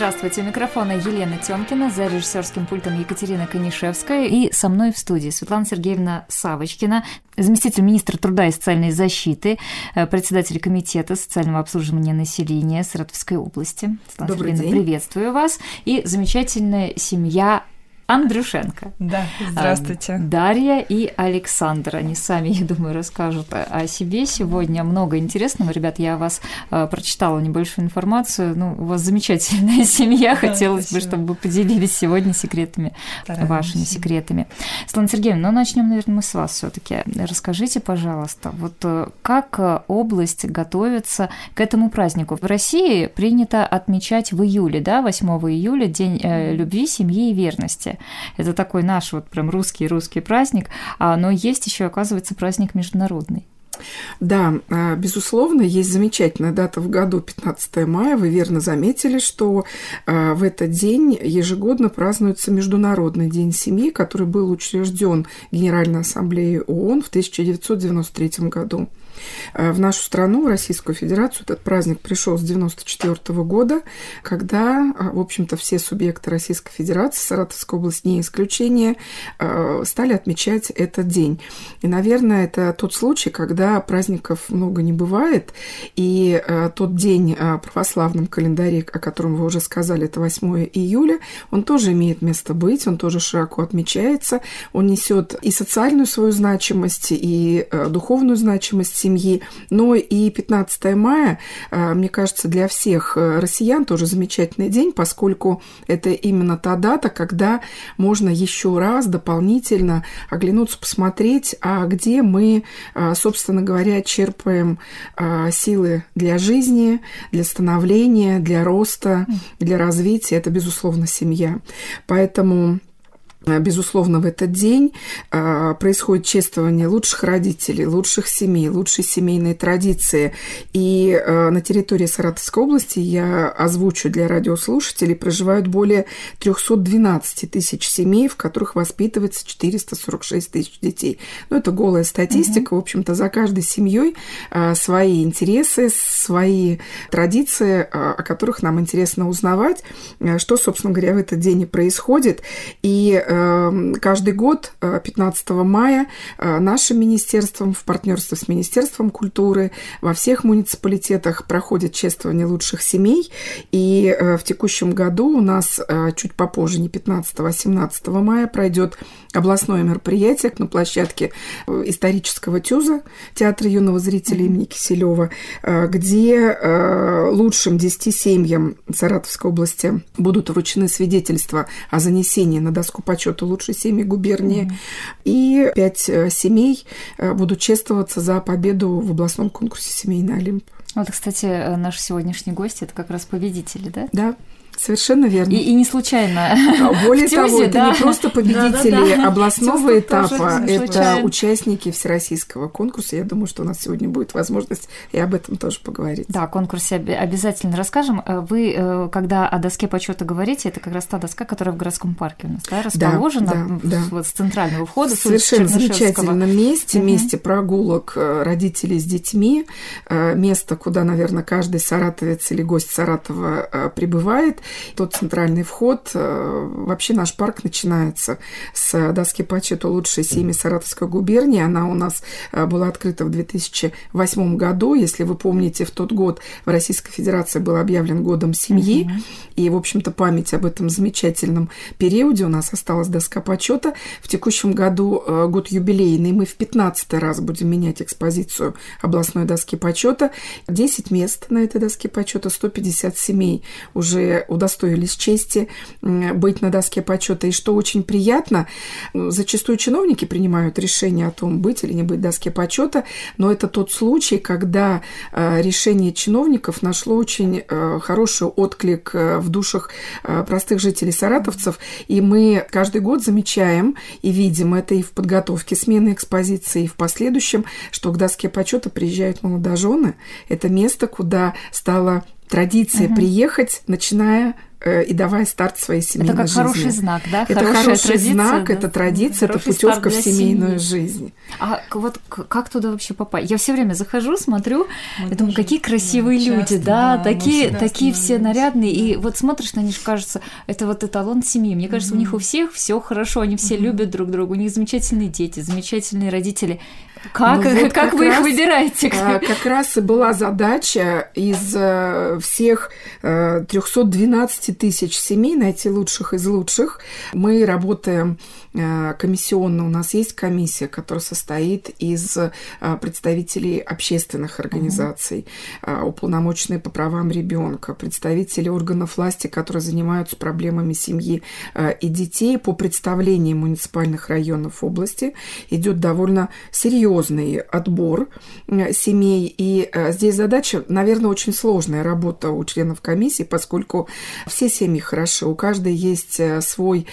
Здравствуйте, у микрофона Елена Тёмкина, за режиссерским пультом Екатерина Конишевская и со мной в студии Светлана Сергеевна Савочкина, заместитель министра труда и социальной защиты, э, председатель комитета социального обслуживания населения Саратовской области. Светлана Добрый Сергеевна, день. приветствую вас. И замечательная семья Андрюшенко. Да, здравствуйте. Дарья и Александр. Они сами, я думаю, расскажут о себе сегодня. Много интересного. Ребят, я вас э, прочитала небольшую информацию. Ну, у вас замечательная семья. Хотелось спасибо. бы, чтобы вы поделились сегодня секретами, Стараемся. вашими секретами. Светлана Сергеевна, ну, начнем, наверное, мы с вас все таки Расскажите, пожалуйста, вот э, как э, область готовится к этому празднику? В России принято отмечать в июле, да, 8 июля, День э, любви, семьи и верности. Это такой наш вот прям русский-русский праздник, а, но есть еще, оказывается, праздник международный. Да, а, безусловно, есть замечательная дата в году, 15 мая. Вы верно заметили, что а, в этот день ежегодно празднуется Международный день семьи, который был учрежден Генеральной Ассамблеей ООН в 1993 году. А, В нашу страну, в Российскую Федерацию, этот праздник пришел с 1994 года, когда, а, в общем-то, все субъекты Российской Федерации, Саратовская область не исключение, а, стали отмечать этот день. И, наверное, это тот случай, когда праздников много не бывает, и тот день в православном календаре, о котором вы уже сказали, это 8 июля, он тоже имеет место быть, он тоже широко отмечается, он несет и социальную свою значимость, и духовную значимость семьи, но и 15 мая, а, мне кажется, для всех а, россиян тоже замечательный день, поскольку это именно та дата, когда можно еще раз дополнительно оглянуться, посмотреть, а где мы, а, собственно говоря, черпаем силы для жизни, для становления, для роста, для развития. Это, безусловно, семья. Поэтому Безусловно, в этот день а, происходит чествование лучших родителей, лучших семей, лучшей семейной традиции. И а, на территории Саратовской области, я озвучу для радиослушателей, проживают более 312 тысяч семей, в которых воспитывается 446 тысяч детей. Ну, это голая статистика. В общем-то, за каждой семьей а, свои интересы, свои традиции, а, о которых нам интересно узнавать, а, что, собственно говоря, в этот день и происходит. И каждый год, э, 15 мая, э, нашим министерством в партнерстве с Министерством культуры во всех муниципалитетах проходит чествование лучших семей. И э, в текущем году у нас э, чуть попозже, не 15, а 17 мая, пройдет областное мероприятие на площадке э, исторического ТЮЗа, Театра юного зрителя имени Киселева, э, где э, лучшим 10 семьям Саратовской области будут вручены свидетельства о занесении на доску почета лучшей семьи губернии. И пять э, семей э, будут чествоваться за победу в областном конкурсе «Семейный Олимп». Вот, кстати, э, наш сегодняшний гость – это как раз победители, да? Да, совершенно верно. И, и не случайно. А Более в того, ТЮЗе, это да. не просто победители Да-да-да. областного ТЮЗ тут этапа, это участники всероссийского конкурса. Я думаю, что у нас сегодня будет возможность и об этом тоже поговорить. Да, о конкурсе обязательно расскажем. Э, Вы, э, когда о доске почета говорите, это как раз та доска, которая в городском парке у нас, да, расположена да, да. вот с центрального входа, совершенно замечательном месте, Мгм. месте прогулок э, родителей с детьми, место, куда, наверное, каждый саратовец или гость Саратова прибывает. Тот центральный вход, э, вообще наш парк начинается с доски почета лучшей семьи Саратовской губернии. Она у нас э, была открыта в 2008 году. Если вы помните, в тот год в Российской Федерации был объявлен годом семьи. И, в общем-то, память об этом замечательном периоде у нас осталась доска почета. В текущем году э, год юбилейный. Мы в 15 раз будем менять экспозицию областной доски почета. 10 мест на этой доске почета, 150 семей уже удостоились чести быть на доске почета. И что очень приятно, м, зачастую чиновники принимают решение о том, быть или не быть доске почета, но это тот случай, когда э, решение чиновников нашло очень э, хороший отклик э, в душах э, простых жителей саратовцев, и мы каждый год замечаем и видим это и в подготовке смены экспозиции, и в последующем, что к доске почета приезжают молодожены. Это место, куда стала традиция Мгм. приехать, начиная и давая старт своей семейной жизни. Это как жизни. хороший знак, да? Это Хорошая хороший традиция, знак, да? это традиция, это путевка в семейную семьи. жизнь. А вот как туда вообще попасть? Я все время захожу, смотрю, мы и думаю, какие красивые да, люди, часто, да, да такие, такие все нарядные, и вот смотришь на них, кажется, это вот эталон семьи. Мне кажется, mm-hmm. у них у всех все хорошо, они все mm-hmm. любят друг друга, у них замечательные дети, замечательные родители. Как, ну, вот как, как вы раз, их выбираете? А, как раз и была задача из э, всех 312 э, тысяч семей найти лучших из лучших. Мы работаем Э, комиссионно. У нас есть комиссия, которая состоит из э, представителей общественных организаций, угу. уполномоченные по правам ребенка, представители органов власти, которые занимаются проблемами семьи и детей. По представлениям муниципальных районов области идет довольно серьезный отбор семей. И здесь задача, наверное, очень сложная работа у членов комиссии, поскольку все семьи хороши, у каждой есть свой,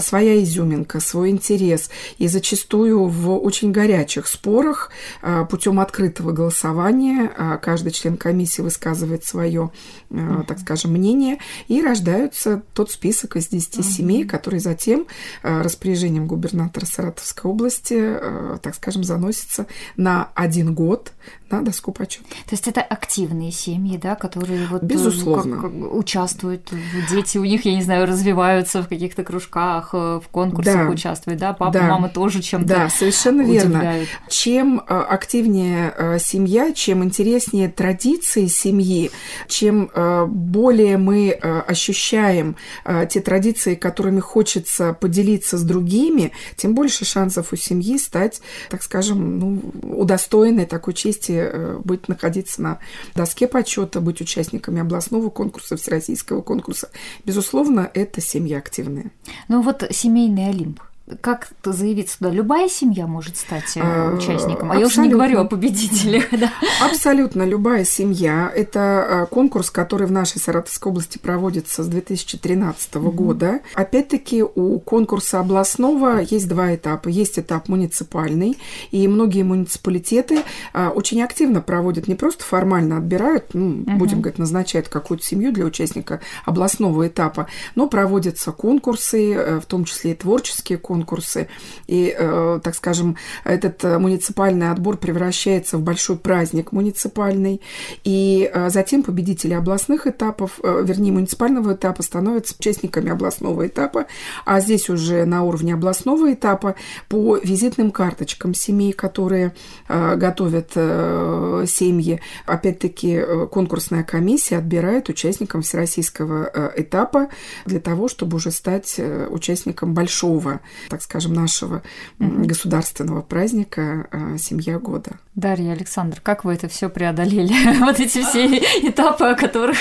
своя изюминка, свой интерес. И зачастую в очень горячих спорах а, путем открытого голосования каждый член комиссии высказывает свое, так скажем, мнение, и рождается тот список из 10 семей, который затем распоряжением губернатора Саратовской области, так скажем, заносится на один год на доску почета. То есть это активные семьи, да, которые вот э, Безусловно. Как, как, участвуют, дети у них, я не знаю, развиваются в каких-то кружках, э, в конкурсах да. участвуют, да, папа, да. мама тоже чем-то Да, совершенно удивляют. верно. Чем э, активнее семья, чем интереснее традиции семьи, чем более мы ощущаем те традиции, которыми хочется поделиться с другими, тем больше шансов у семьи стать, так скажем, ну, удостоенной такой чести Э, быть находиться на доске почета, быть участниками областного конкурса, всероссийского конкурса. Безусловно, это семья активная. Ну вот семейный Олимп как заявиться туда? Любая семья может стать э, а, участником. А я уже не говорю о победителях. Да. Абсолютно любая семья. Это э, конкурс, который в нашей Саратовской области проводится с 2013 угу. года. Опять-таки у конкурса областного есть два этапа. Есть этап муниципальный, и многие муниципалитеты э, очень активно проводят, не просто формально отбирают, ну, угу. будем говорить, назначают какую-то семью для участника областного этапа, но проводятся конкурсы, в том числе и творческие конкурсы, конкурсы. И, э, так скажем, этот э, муниципальный отбор превращается в большой праздник муниципальный. И э, затем победители областных этапов, вернее, муниципального этапа становятся участниками областного этапа. А здесь уже на уровне областного этапа по визитным карточкам семей, которые готовят семьи. Опять-таки, конкурсная комиссия отбирает участникам всероссийского этапа для того, чтобы уже стать участником большого так скажем, нашего государственного праздника э, «Семья года». Дарья Александр, как вы это все преодолели? вот эти все этапы, о которых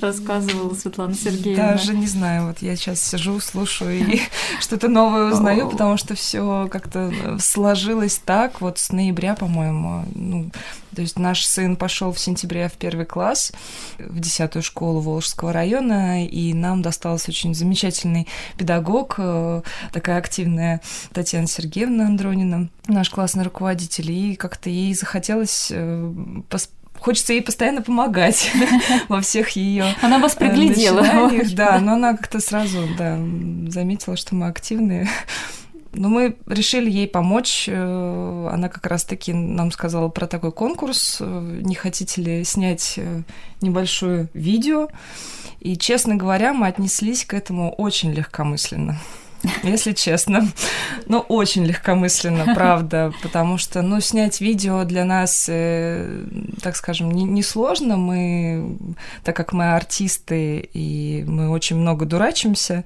рассказывала Светлана Сергеевна. Даже не знаю, вот я сейчас сижу, слушаю и что-то новое узнаю, потому что все как-то сложилось так, вот с ноября, по-моему, ну, то есть наш сын пошел в сентябре в первый класс, в десятую школу Волжского района, и нам достался очень замечательный педагог, э, такая активная Татьяна Сергеевна Андронина, наш классный руководитель, и как-то ей захотелось э, хочется ей постоянно помогать во всех ее. Она вас приглядела. Да, но она как-то сразу да, заметила, что мы активные. Но мы решили ей помочь. Э, она как раз-таки нам сказала про такой конкурс. Э, не хотите ли снять э, небольшое видео? И, честно говоря, мы отнеслись к этому очень легкомысленно если честно. Ну, очень легкомысленно, правда, потому что, ну, снять видео для нас, э, так скажем, несложно. Не мы, так как мы артисты, и мы очень много дурачимся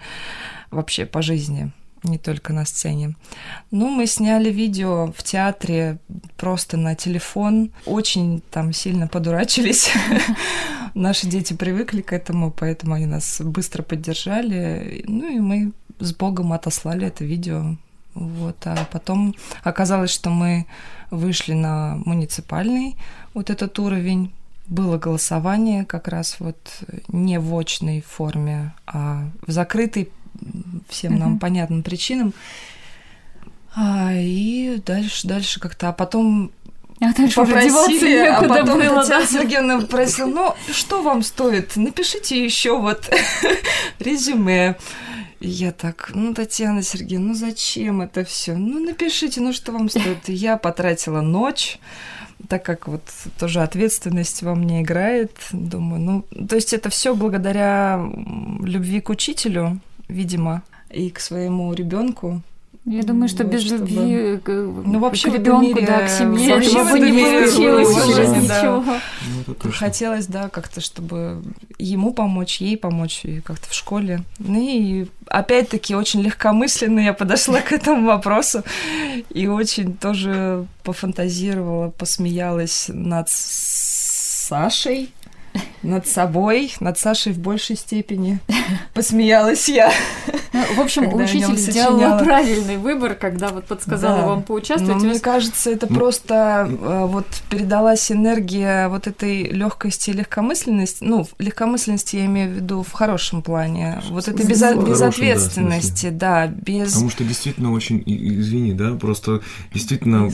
вообще по жизни, не только на сцене. Ну, мы сняли видео в театре просто на телефон, очень там сильно подурачились. Наши дети привыкли к этому, поэтому они нас быстро поддержали. Ну и мы с Богом отослали это видео. Вот, а потом оказалось, что мы вышли на муниципальный вот этот уровень. Было голосование как раз вот не в очной форме, а в закрытой всем mm-hmm. нам понятным причинам. А, и дальше, дальше как-то. А потом а попросили, а потом было, Татьяна да? Сергеевна просила, ну, что вам стоит? Напишите еще вот резюме. И я так, ну, Татьяна Сергеевна, ну зачем это все? Ну, напишите, ну что вам стоит? И я потратила ночь, так как вот тоже ответственность во мне играет, думаю, ну, то есть это все благодаря любви к учителю, видимо, и к своему ребенку, я думаю, что вот, без чтобы... любви к, ну, вообще к ребенку, да, к семье вообще бы не получилось уже ничего. Ну, Хотелось, да, как-то, чтобы ему помочь, ей помочь, и как-то в школе. Ну и опять-таки очень легкомысленно я подошла к этому вопросу и очень тоже пофантазировала, посмеялась над Сашей над собой, над Сашей в большей степени. Посмеялась я. Ну, в общем, учитель сделал правильный выбор, когда вот подсказала да. вам поучаствовать. Но мне кажется, это просто э, вот передалась энергия вот этой легкости и легкомысленности. Ну, легкомысленности я имею в виду в хорошем плане. Вот этой без, безответственности, да, да, без... Потому что действительно очень, извини, да, просто действительно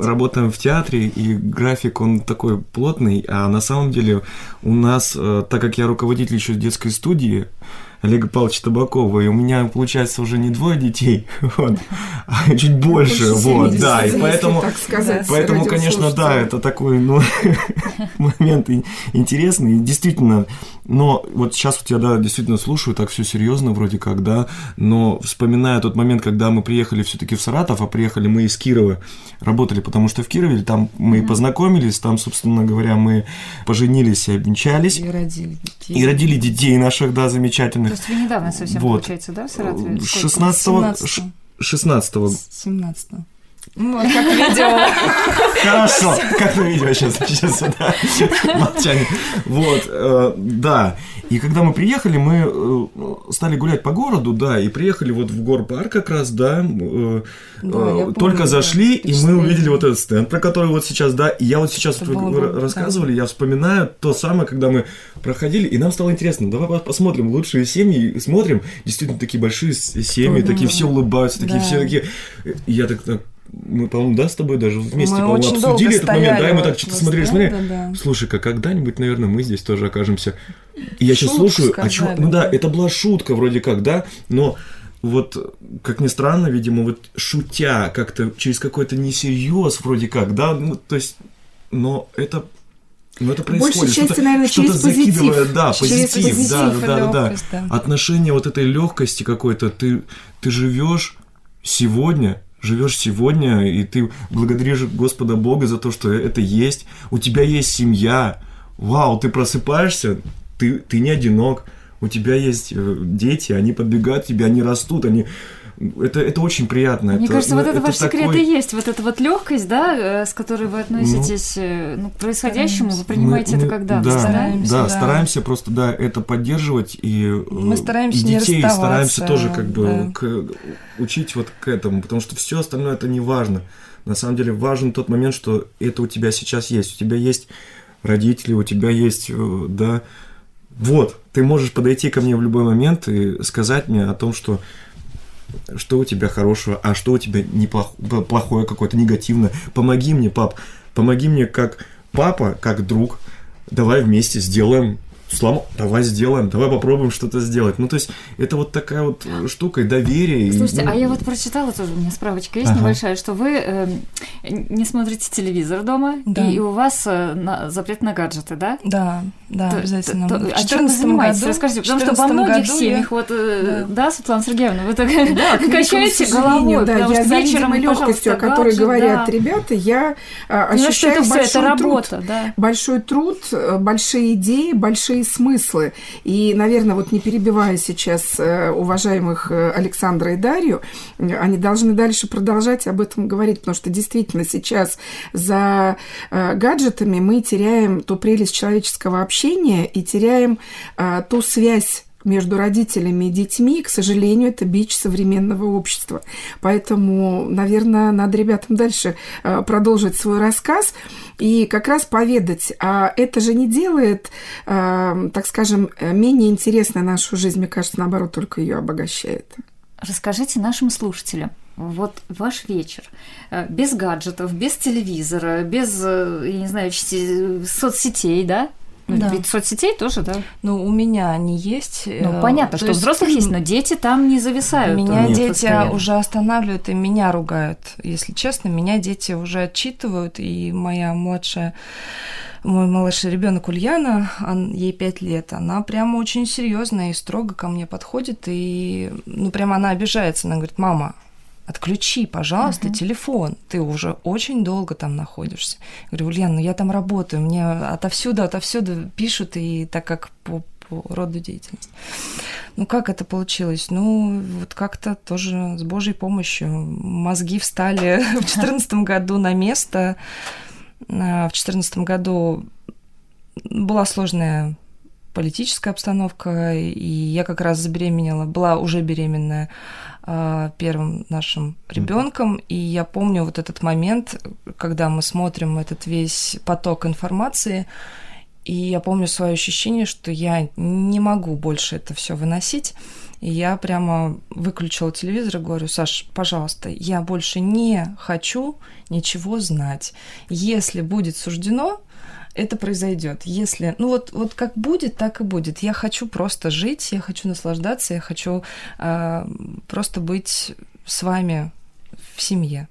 работаем в театре, и график, он такой плотный, а на самом деле у нас, э, так как я руководитель еще детской студии, Олега Павловича Табакова, и у меня получается уже не двое детей, вот, а чуть больше, вот, да, и поэтому, так сказать, поэтому, конечно, да, это такой, ну, момент интересный, и действительно, но вот сейчас вот я, да, действительно слушаю, так все серьезно вроде как, да, но вспоминая тот момент, когда мы приехали все-таки в Саратов, а приехали мы из Кирова, работали, потому что в Кирове там мы mm-hmm. познакомились, там, собственно говоря, мы поженились и обвенчались. И родили детей. И родили детей наших, да, замечательных. То есть вы недавно совсем, вот. получается, да, в Саратове? 16-го... 16-го. 17-го. Ну, вот, как видео. Хорошо, как на видео сейчас, сейчас, да, молчание. Вот, э, да. И когда мы приехали, мы э, стали гулять по городу, да, и приехали вот в горпарк как раз, да, э, да только зашли, да, и мы увидели вот этот стенд, про который вот сейчас, да, и я вот сейчас, вот вы рассказывали, да. я вспоминаю то самое, когда мы проходили, и нам стало интересно, давай посмотрим лучшие семьи, смотрим, действительно такие большие семьи, такие все улыбаются, такие все такие, я так, так мы, по-моему, да, с тобой даже вместе, по-моему, обсудили этот момент, да, и мы так что-то смотрели, смотрели. Да, да. Слушай-ка, когда-нибудь, наверное, мы здесь тоже окажемся. И я сейчас слушаю, сказали, а чё, ну да, это была шутка вроде как, да, но вот, как ни странно, видимо, вот шутя как-то через какой-то несерьез вроде как, да, ну, то есть, но это ну, это происходит. Большей части, наверное, через позитив. Да, через позитив, позитив да, да, да, да. Отношение вот этой легкости какой-то, ты, ты живешь сегодня, живешь сегодня, и ты благодаришь Господа Бога за то, что это есть. У тебя есть семья. Вау, ты просыпаешься, ты, ты не одинок. У тебя есть э, дети, они подбегают к тебе, они растут, они это, это очень приятно. Мне это, кажется, вот это, это ваш такой... секрет и есть, вот эта вот легкость, да, э, с которой вы относитесь ну, ну, к происходящему, вы принимаете мы, это как да, да, стараемся, да, да, стараемся просто, да, это поддерживать и э, мы стараемся и детей стараемся тоже как бы да. к, учить вот к этому, потому что все остальное это не важно. На самом деле важен тот момент, что это у тебя сейчас есть, у тебя есть родители, у тебя есть, да, вот, ты можешь подойти ко мне в любой момент и сказать мне о том, что что у тебя хорошего, а что у тебя неплохое, плохое какое-то, негативное. Помоги мне, пап, помоги мне как папа, как друг. Давай вместе сделаем слом, давай сделаем, давай попробуем что-то сделать. Ну, то есть, это вот такая вот штука, доверие. Слушайте, и, ну... а я вот прочитала тоже, у меня справочка есть ага. небольшая, что вы э, не смотрите телевизор дома, да. и, и у вас э, на, запрет на гаджеты, да? Да, да, то, обязательно. То, то, а чем вы занимаетесь? Году, Расскажите, потому что во многих семьях, я... вот, э, да. да, Светлана Сергеевна, вы так да, качаете головой, да, я за вечером и легкостью, о которой говорят да. ребята, я а, ощущаю что это, большой это работа, труд, да. большой труд, э, большие идеи, большие свои смыслы. И, наверное, вот не перебивая сейчас э, уважаемых э, Александра и Дарью, они должны дальше продолжать об этом говорить, потому что действительно сейчас за э, гаджетами мы теряем ту прелесть человеческого общения и теряем ту связь между родителями и детьми, к сожалению, это бич современного общества. Поэтому, наверное, надо ребятам дальше э, продолжить свой рассказ и как раз поведать, а это же не делает, э, так скажем, менее интересной нашу жизнь, мне кажется, наоборот, только ее обогащает. Расскажите нашим слушателям, вот ваш вечер э, без гаджетов, без телевизора, без, э, я не знаю, соцсетей, да? Ну, да. Ведь соцсетей тоже, да? Ну, у меня они есть. Ну, понятно, что есть... взрослых есть, но дети там не зависают. Меня Нет. дети постоянно. уже останавливают и меня ругают. Если честно, меня дети уже отчитывают, и моя младшая мой младший ребенок Ульяна, он, ей пять лет, она прямо очень серьезная и строго ко мне подходит, и ну прямо она обижается, она говорит, мама, отключи, пожалуйста, uh-huh. телефон. Ты уже очень долго там находишься. Я говорю, Ульяна, ну я там работаю, мне отовсюду, отовсюду пишут, и так как по, по роду деятельности. Ну, как это получилось? Ну, вот как-то тоже с Божьей помощью мозги встали в 2014 году на место. А, в 2014 году была сложная политическая обстановка, и я как раз забеременела, была уже беременная первым нашим ребенком, и я помню вот этот момент, когда мы смотрим этот весь поток информации, и я помню свое ощущение, что я не могу больше это все выносить. И я прямо выключила телевизор и говорю, Саш, пожалуйста, я больше не хочу ничего знать. Если будет суждено, это произойдет. Если, ну вот, вот как будет, так и будет. Я хочу просто жить, я хочу наслаждаться, я хочу э, просто быть с вами в семье.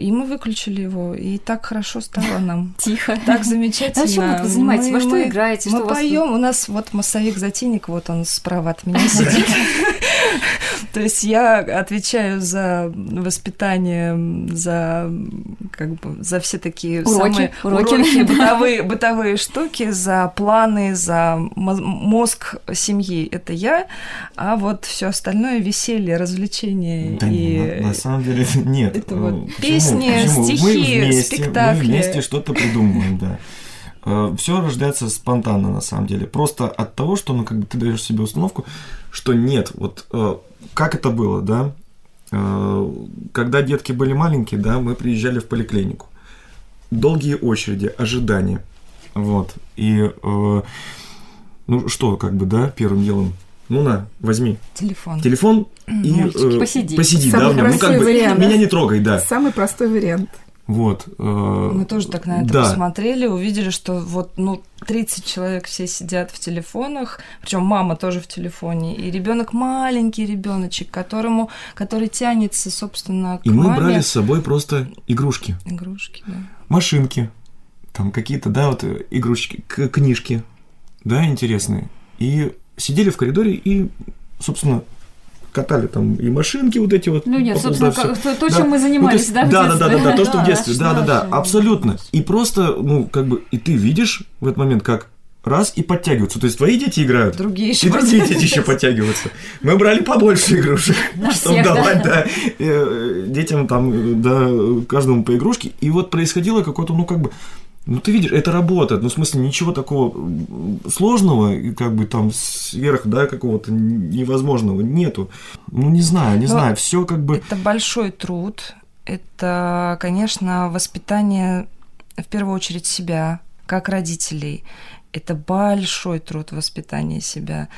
И мы выключили его, и так хорошо стало нам. Тихо. Так замечательно. А чем вот вы занимаетесь? Во что играете? Мы поем. У нас вот массовик-затейник, вот он справа от меня сидит. То есть я отвечаю за воспитание, за как бы за все такие уроки, самые уроки, уроки бытовые, бытовые штуки, за планы, за мозг семьи. Это я, а вот все остальное веселье, развлечение да и не, на, на самом деле нет. Это вот Почему? песни, Почему? стихи, мы вместе, спектакли. Мы вместе что-то придумываем, да э, все рождается спонтанно на самом деле. Просто от того, что ну, как бы ты даешь себе установку, что нет, вот э, как это было, да? Э, когда детки были маленькие, да, мы приезжали в поликлинику. Долгие очереди, ожидания. Вот. И, э, ну что, как бы, да, первым делом ну на, возьми. Телефон. Телефон и э, посиди. Посиди, Самый да, ну как бы вариант. меня не трогай, да. Самый простой вариант. Вот. Э, Мы тоже так на это да. посмотрели, увидели, что вот, ну, 30 человек все сидят в телефонах, причем мама тоже в телефоне, и ребенок маленький ребеночек, которому, который тянется, собственно, к И мы брали с собой просто игрушки. Игрушки, да. Машинки, там какие-то, да, вот игрушки, книжки, да, интересные. И сидели в коридоре и, собственно, катали там и машинки вот эти вот. Ну нет, собственно, да, то, то, да. чем мы занимались, ну, есть, да, да, да, да, да, да, то, что в детстве, да, да, да, абсолютно. И просто, ну, как бы, и ты видишь в этот момент, как раз и подтягиваются. То есть твои дети играют, другие еще и другие дети еще подтягиваются. Мы брали побольше игрушек, чтобы давать да, э, детям там, да, каждому по игрушке. И вот происходило какое-то, ну, как бы, ну, ты видишь, это работает. Ну, в смысле, ничего такого сложного, как бы там сверх, да, какого-то невозможного нету. Ну, не знаю, не Но знаю, все как бы... Это большой труд. Это, конечно, воспитание в первую очередь себя, как родителей это большой труд воспитания себя.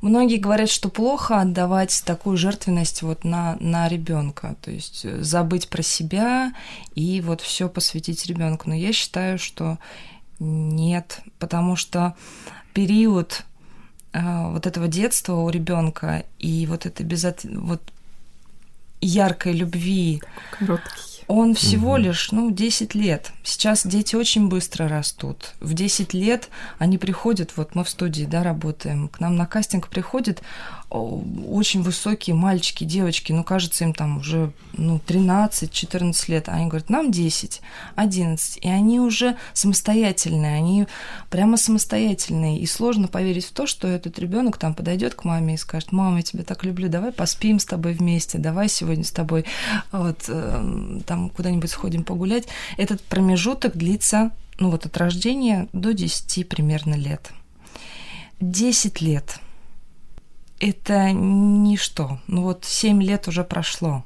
Многие говорят, что плохо отдавать такую жертвенность вот на, на ребенка, то есть э, забыть про себя и вот все посвятить ребенку. Но я считаю, что нет, потому что период э, вот этого детства у ребенка и вот это безот... вот яркой любви. Короткий он всего угу. лишь, ну, 10 лет. Сейчас дети очень быстро растут. В 10 лет они приходят, вот мы в студии, да, работаем, к нам на кастинг приходят очень высокие мальчики, девочки, ну, кажется, им там уже, ну, 13-14 лет, а они говорят, нам 10, 11, и они уже самостоятельные, они прямо самостоятельные, и сложно поверить в то, что этот ребенок там подойдет к маме и скажет, мама, я тебя так люблю, давай поспим с тобой вместе, давай сегодня с тобой вот э, там куда-нибудь сходим погулять. Этот промежуток длится, ну, вот от рождения до 10 примерно лет. 10 лет – это ничто. Ну вот 7 лет уже прошло.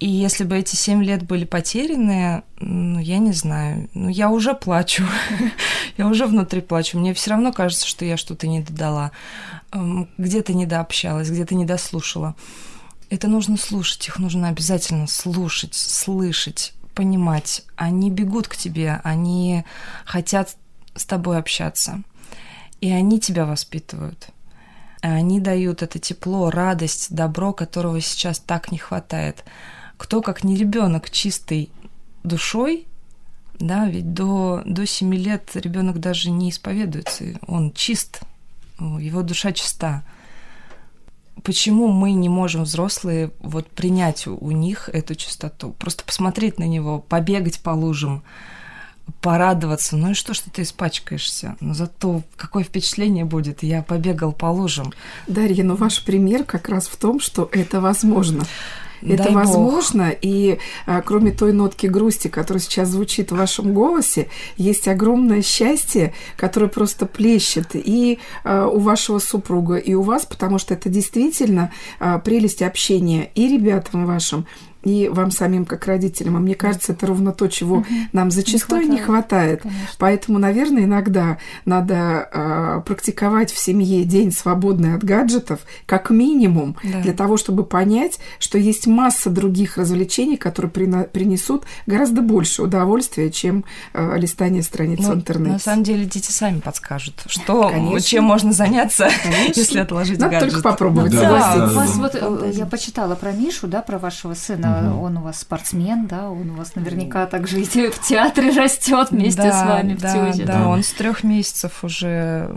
И если бы эти семь лет были потеряны, ну, я не знаю, ну, я уже плачу, я уже внутри плачу. Мне все равно кажется, что я что-то не додала, эм, где-то недообщалась, где-то недослушала. Это нужно слушать, их нужно обязательно слушать, слышать, понимать. Они бегут к тебе, они хотят с тобой общаться. И они тебя воспитывают. Они дают это тепло, радость, добро, которого сейчас так не хватает. Кто, как не ребенок чистой душой, да, ведь до, до 7 лет ребенок даже не исповедуется, он чист, его душа чиста. Почему мы не можем, взрослые, вот принять у, них эту чистоту? Просто посмотреть на него, побегать по лужам, порадоваться. Ну и что, что ты испачкаешься? Но зато какое впечатление будет? Я побегал по лужам. Дарья, ну ваш пример как раз в том, что это возможно. Это Дай возможно, Бог. и а, кроме той нотки грусти, которая сейчас звучит в вашем голосе, есть огромное счастье, которое просто плещет и а, у вашего супруга, и у вас, потому что это действительно а, прелесть общения и ребятам вашим, и вам самим как родителям. А мне кажется, это ровно то, чего угу. нам зачастую не хватает. Не хватает. Поэтому, наверное, иногда надо э, практиковать в семье день свободный от гаджетов, как минимум, да. для того, чтобы понять, что есть масса других развлечений, которые при, принесут гораздо больше удовольствия, чем э, листание страниц ну, в интернете. На самом деле дети сами подскажут, что, Конечно. чем можно заняться, Конечно. если отложить Надо гаджет. только попробовать. Да, да, да, у вас вот, э, я почитала про Мишу, да, про вашего сына, угу. он у вас спортсмен, да, он у вас наверняка также в театре растет вместе да, с вами да, в Тюзе. Да, да, он с трех месяцев уже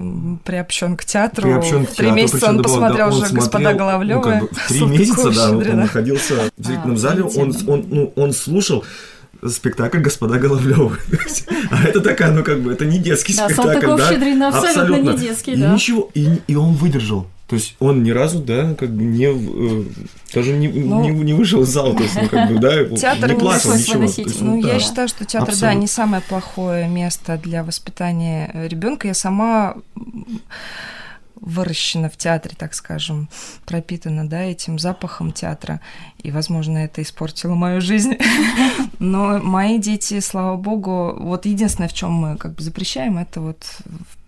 приобщен к театру. Приобщен к театру. Три месяца он посмотрел уже смотрел, господа Головлёвы. Ну, как бы, три месяца, да, он находился в зрительном а, зале, он, он, ну, он слушал спектакль «Господа Головлёвы». а это такая, ну как бы, это не детский да, спектакль, да? абсолютно, абсолютно не детский, да. И ничего, и, и он выдержал. То есть он ни разу, да, как бы не э, даже не, ну, не, не вышел из зала, то есть, ну, как бы, да, театр не плакал, ничего. Есть, ну, да. я считаю, что театр, Абсолютно. да, не самое плохое место для воспитания ребенка. Я сама выращена в театре, так скажем, пропитана, да, этим запахом театра, и, возможно, это испортило мою жизнь. Но мои дети, слава богу, вот единственное, в чем мы как бы запрещаем, это вот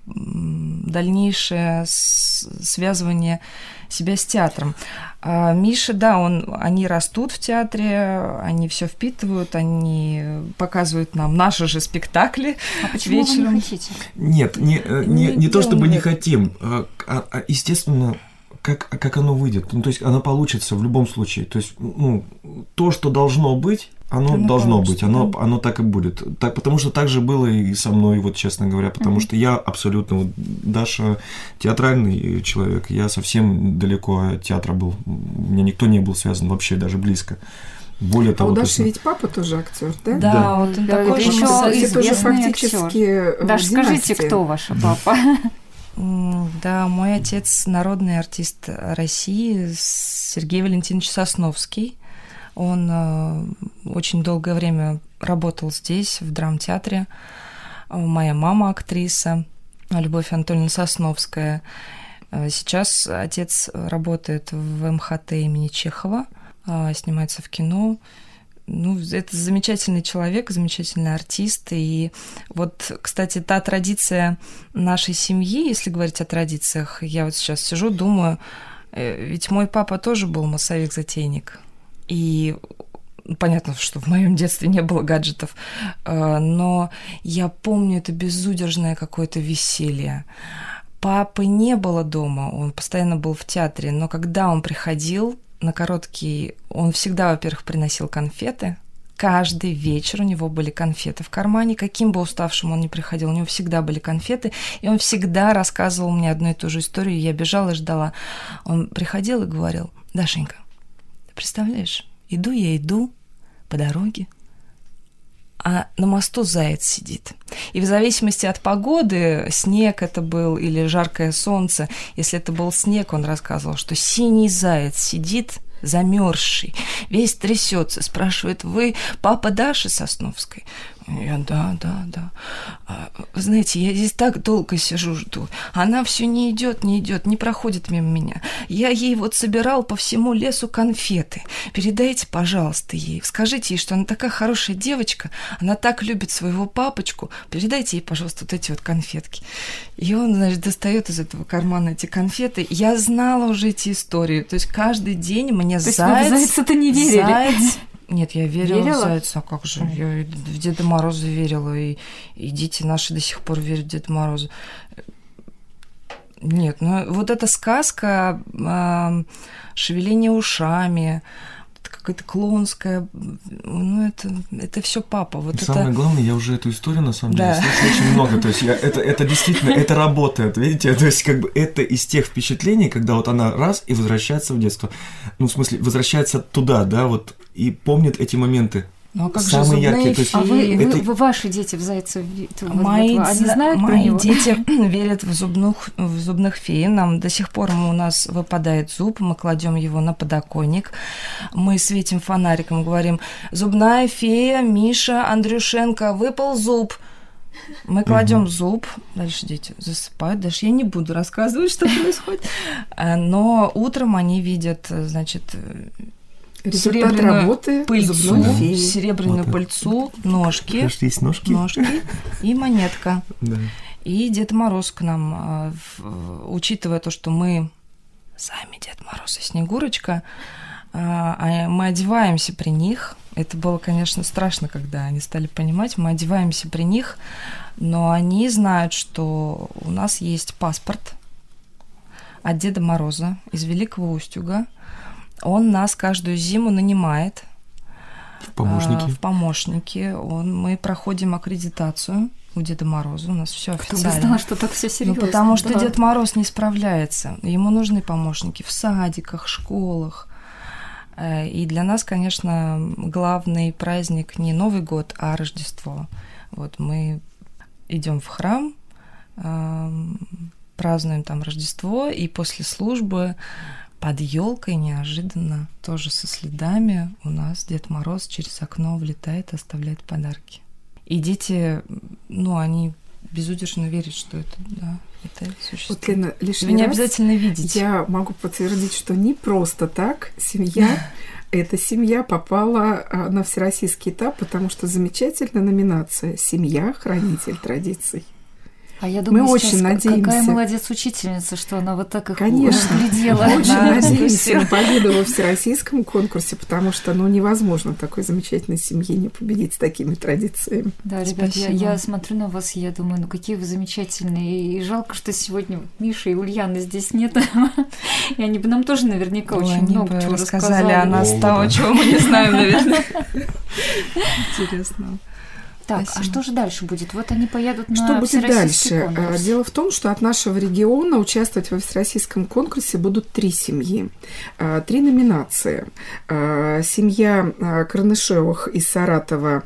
дальнейшее связывание себя с театром. А Миша, да, он, они растут в театре, они все впитывают, они показывают нам наши же спектакли. А почему вечером. вы не хотите? Нет, не, э, не, не, не то чтобы не хотим, а, а, а естественно, как, как оно выйдет. Ну, то есть оно получится в любом случае. То есть, ну, то, что должно быть, оно, оно должно быть, оно, оно так и будет. Так, потому что так же было и со мной, вот честно говоря, потому mm-hmm. что я абсолютно, вот, Даша театральный человек, я совсем далеко от театра был. У меня никто не был связан вообще даже близко. Более того, а у Даши ведь папа тоже актер, да? Да, да. вот он такой еще известный тоже фактически актер. Даже скажите, кто ваш папа? Да, мой отец народный артист России Сергей Валентинович Сосновский. Он э, очень долгое время работал здесь, в драмтеатре. Моя мама актриса, Любовь Анатольевна Сосновская. Э, сейчас отец работает в МХТ имени Чехова, э, снимается в кино. Ну, это замечательный человек, замечательный артист. И вот, кстати, та традиция нашей семьи, если говорить о традициях, я вот сейчас сижу, думаю, ведь мой папа тоже был массовик-затейник. И понятно, что в моем детстве не было гаджетов, э, но я помню это безудержное какое-то веселье. Папы не было дома, он постоянно был в театре, но когда он приходил на короткий, он всегда, во-первых, приносил конфеты, каждый вечер у него были конфеты в кармане. Каким бы уставшим он ни приходил, у него всегда были конфеты. И он всегда рассказывал мне одну и ту же историю. Я бежала и ждала. Он приходил и говорил, Дашенька, Представляешь, иду я, иду по дороге, а на мосту заяц сидит. И в зависимости от погоды, снег это был или жаркое солнце, если это был снег, он рассказывал, что синий заяц сидит замерзший, весь трясется, спрашивает, вы папа Даши Сосновской? Я, да, да, да. А, вы знаете, я здесь так долго сижу, жду. Она все не идет, не идет, не проходит мимо меня. Я ей вот собирал по всему лесу конфеты. Передайте, пожалуйста, ей. Скажите ей, что она такая хорошая девочка, она так любит своего папочку. Передайте ей, пожалуйста, вот эти вот конфетки. И он, значит, достает из этого кармана эти конфеты. Я знала уже эти истории. То есть каждый день мне То заяц... есть вы в зайца-то не верили? Заяц нет, я верила, Верила? в Зайца, как же? Я в Деда Мороза верила, и, и дети наши до сих пор верят в Деда Мороза. Нет, ну вот эта сказка, а, шевеление ушами, какая-то клоунская, ну это, это все папа. Вот И это... Самое главное, я уже эту историю на самом деле Да. слышу очень много. То есть я, это, это действительно, это работает, видите? То есть как бы это из тех впечатлений, когда вот она раз и возвращается в детство. Ну, в смысле, возвращается туда, да, вот, и помнит эти моменты. Ну а как самые же зубные яркие, есть- А вы, феи? вы, Это- вы- ваши дети в зайца, ви- вот- вот- Мои, они знают про мои него? дети верят в зубных, в зубных фей. Нам до сих пор у нас выпадает зуб, мы кладем его на подоконник, мы светим фонариком, говорим, зубная фея, Миша, Андрюшенко, выпал зуб. Мы кладем зуб, дальше дети засыпают, дальше я не буду рассказывать, что происходит, А, но утром они видят, значит, Результат серебряную работы пыльцу, феи. серебряную Вот пыльцу, ножки, Потому что есть ножки. ножки и монетка. Да. И Дед Мороз к нам, а, в- учитывая то, что мы сами Дед Мороз и Снегурочка, а, а мы одеваемся при них. Это было, конечно, страшно, когда они стали понимать. Мы одеваемся при них, но они знают, что у нас есть паспорт от Деда Мороза из Великого Устюга. Он нас каждую зиму нанимает В помощники. а, в помощники. Он, мы проходим аккредитацию у Деда Мороза. У нас все Кто бы официально. знал, что так все Ну, серьезно. потому что да. Дед Мороз не справляется. Ему нужны помощники в садиках, школах. Э, И для нас, конечно, главный праздник не Новый год, а Рождество. Вот мы идем в храм, эм, празднуем там Рождество, и после службы под елкой неожиданно, тоже со следами, у нас Дед Мороз через окно влетает и оставляет подарки. И дети, ну, они безудержно верят, что это, да, это существует. Вот, Лена, лишний Вы не раз обязательно видите. Я могу подтвердить, что не просто так семья, эта семья попала а, на всероссийский этап, потому что замечательная номинация «Семья. Хранитель традиций». А я думаю, Мы сейчас очень надеемся. Какая молодец учительница, что она вот так их Конечно. разглядела. Очень надеемся на победу во всероссийском конкурсе, потому что ну, невозможно такой замечательной семье не победить с такими традициями. Да, ребят, я, Спасибо. я смотрю на вас, и я думаю, ну какие вы замечательные. И жалко, что сегодня вот Миши и Ульяны здесь нет. И они бы нам тоже наверняка Ой, очень они много бы чего рассказали рассказали. о нас О, того, чего мы не знаем, наверное. Интересно. Так, а Спасибо. что же дальше будет? Вот они поедут на Что будет дальше? конкурс. А, Дело в том, что от нашего региона участвовать во всероссийском конкурсе будут три семьи, а, три номинации. А, Семья а, Карнышевых из Саратова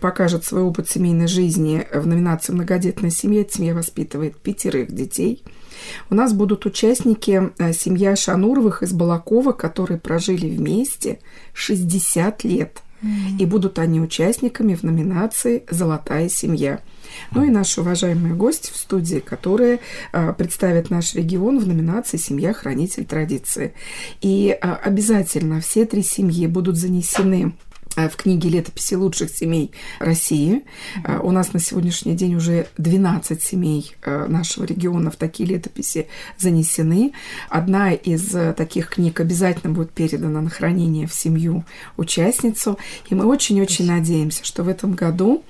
покажет свой опыт семейной жизни в номинации «Многодетная семья». Эта семья воспитывает пятерых детей. У нас будут участники а, семья Шануровых из Балакова, которые прожили вместе 60 лет. И будут они участниками в номинации «Золотая семья». Ну и наши уважаемые гости в студии, которые а, представят наш регион в номинации «Семья. Хранитель традиции». И а, обязательно все три семьи будут занесены в книге летописи лучших семей России. А, У нас на сегодняшний день уже 12 семей а, нашего региона в такие летописи занесены. Одна из таких книг обязательно будет передана на хранение в семью участницу. И мы очень-очень надеемся, что в этом году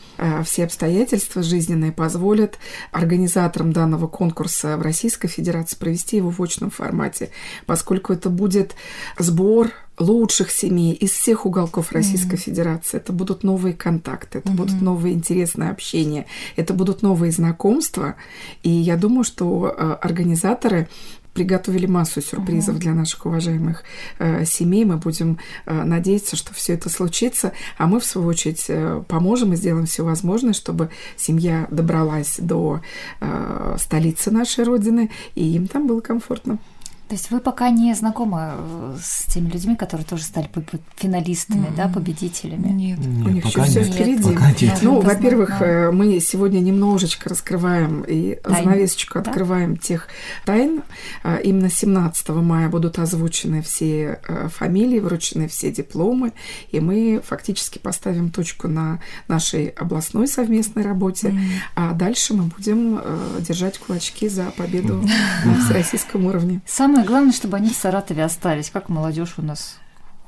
все обстоятельства жизненные позволят организаторам данного конкурса в Российской Федерации провести его в очном формате, поскольку это будет сбор лучших семей из всех уголков Российской Федерации. Это будут новые контакты, это будут новые интересные общения, это будут новые знакомства. И я думаю, что э, организаторы приготовили массу сюрпризов для наших уважаемых э, семей. Мы будем э, надеяться, что все это случится, а мы, в свою очередь, э, поможем и сделаем все возможное, чтобы семья добралась до э, столицы нашей Родины, и им там было комфортно. То есть вы пока не знакомы э, с теми людьми, которые тоже стали финалистами, mm-hmm. да, победителями? Нет, нет у них пока еще все впереди. Пока нет. Ну, во-первых, да. мы сегодня немножечко раскрываем и Тайн. занавесочку да? открываем тех тайн. А, именно 17 мая будут озвучены все э, фамилии, вручены все дипломы, и мы фактически поставим точку на нашей областной совместной работе, mm-hmm. а дальше мы будем э, держать кулачки за победу mm-hmm. на всероссийском уровне. Сам Самое главное, чтобы они в Саратове остались. Как молодежь у нас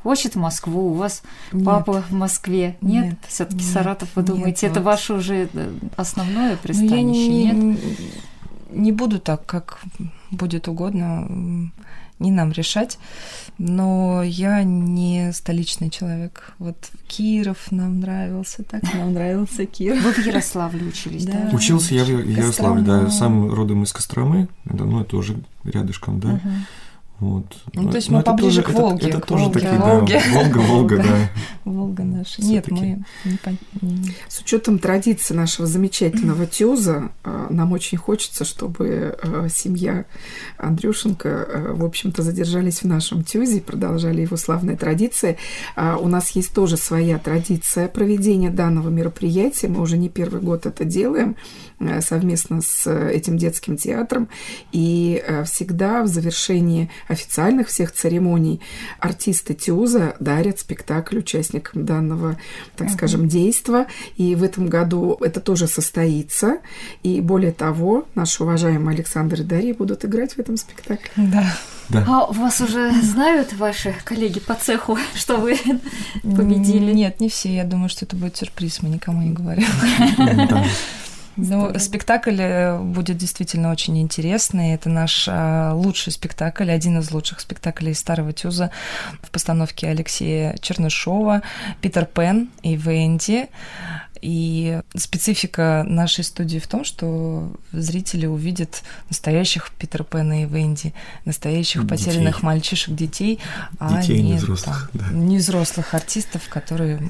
хочет Москву, у вас нет. папа в Москве. Нет, нет все-таки Саратов, вы нет, думаете, вот. это ваше уже э, основное пристанище? Ну, я не, нет? не буду так, как будет угодно, не нам решать. Но я не столичный человек. Вот Киров нам нравился, так нам нравился Киров. Вы в Ярославле учились, да? Учился я в Ярославле, да, сам родом из Костромы, это, ну, это уже рядышком, да. Вот. Ну, то есть мы поближе тоже, к Волге. Это, это тоже Волге. такие, Волге. да, Волга, Волга, да. Волга наша. Нет, мы не, С учетом традиции нашего замечательного теза, а, нам очень хочется, чтобы а, семья Андрюшенко, а, в общем-то, задержались в нашем тюзе и продолжали его славные традиции. У нас есть тоже своя традиция проведения данного мероприятия. Мы уже не первый год это делаем совместно с этим детским театром. И всегда в завершении официальных всех церемоний артисты Тюза дарят спектакль участникам данного, так uh-huh. скажем, действа. И в этом году это тоже состоится. И более того, наши уважаемые Александр и Дарья будут играть в этом спектакле. Да. Да. А вас уже знают ваши коллеги по цеху, что вы победили? Нет, не все. Я думаю, что это будет сюрприз, мы никому не говорим. Ну, спектакль э, будет действительно очень интересный. Это наш а, лучший спектакль, один из лучших спектаклей Старого Тюза в постановке Алексея Чернышова, Питер Пен и Венди. И специфика нашей студии в том, что зрители увидят настоящих Питер Пэна и Венди, настоящих детей. потерянных мальчишек, детей, а детей, не, не взрослых, да, да. не взрослых артистов, которые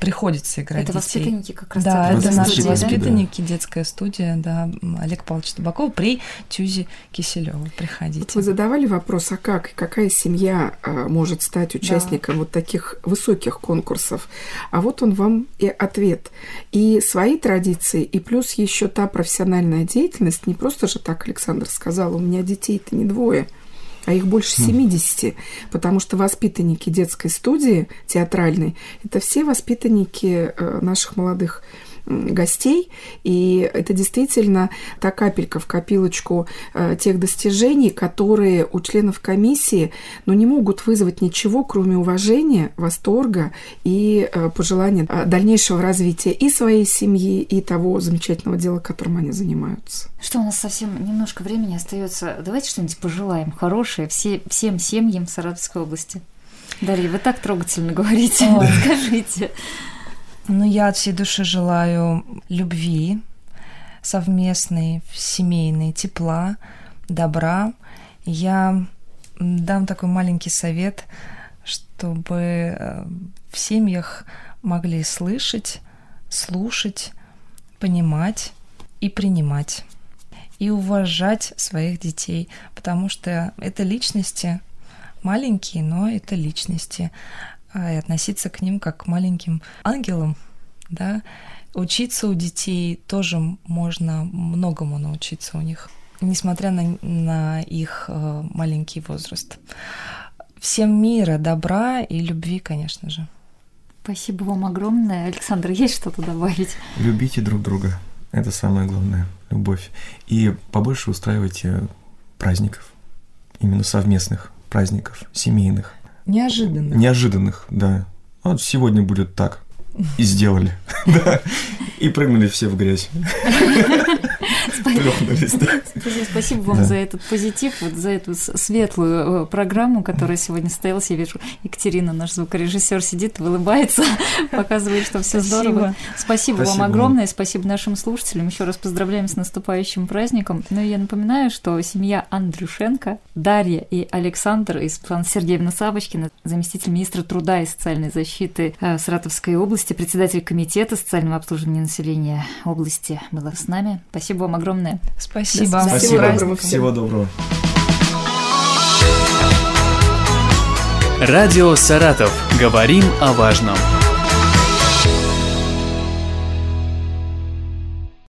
приходится играть это детей. воспитанники как раз. Да, это наши воспитанники, да? детская студия, да, Олег Павлович Табаков при Тюзе Киселева. Приходите. Вот вы задавали вопрос, а как и какая семья а, может стать участником да. вот таких высоких конкурсов? А вот он вам и ответ – и свои традиции, и плюс еще та профессиональная деятельность. Не просто же так Александр сказал, у меня детей-то не двое, а их больше 70, хм. потому что воспитанники детской студии театральной – это все воспитанники э, наших молодых гостей, и это действительно та капелька в копилочку э, тех достижений, которые у членов комиссии ну, не могут вызвать ничего, кроме уважения, восторга и э, пожелания э, дальнейшего развития и своей семьи, и того замечательного дела, которым они занимаются. Что у нас совсем немножко времени остается. Давайте что-нибудь пожелаем хорошее все, всем семьям в Саратовской области. Дарья, вы так трогательно говорите. Скажите. Ну, я от всей души желаю любви, совместной, семейной, тепла, добра. Я дам такой маленький совет, чтобы э, в семьях могли слышать, слушать, понимать и принимать и уважать своих детей, потому что это личности маленькие, но это личности. А, и относиться к ним как к маленьким ангелам, да. Учиться у детей тоже можно многому научиться у них, несмотря на, на их э, маленький возраст. Всем мира, добра и любви, конечно же. Спасибо вам огромное. Александр, есть что-то добавить? Любите друг друга. Это самое главное. Любовь. И побольше устраивайте праздников. Именно совместных праздников, семейных. Неожиданных. Неожиданных, да. Вот сегодня будет так. И сделали. Да. И прыгнули все в грязь. Спасибо вам за этот позитив, вот за эту светлую э, программу, которая сегодня состоялась. Я вижу, Екатерина, наш звукорежиссер, сидит, улыбается, показывает, что все здорово. Спасибо вам огромное, спасибо нашим слушателям. Еще раз поздравляем с наступающим праздником. Ну и я напоминаю, что семья Андрюшенко, Дарья и Александр из Светлана Сергеевна Савочкина, заместитель министра труда и социальной защиты э, Саратовской области, председатель комитета социального обслуживания населения области была с нами. Спасибо вам огромное. Спасибо. Спасибо. Всего доброго. Всего доброго. Радио «Саратов». Говорим о важном.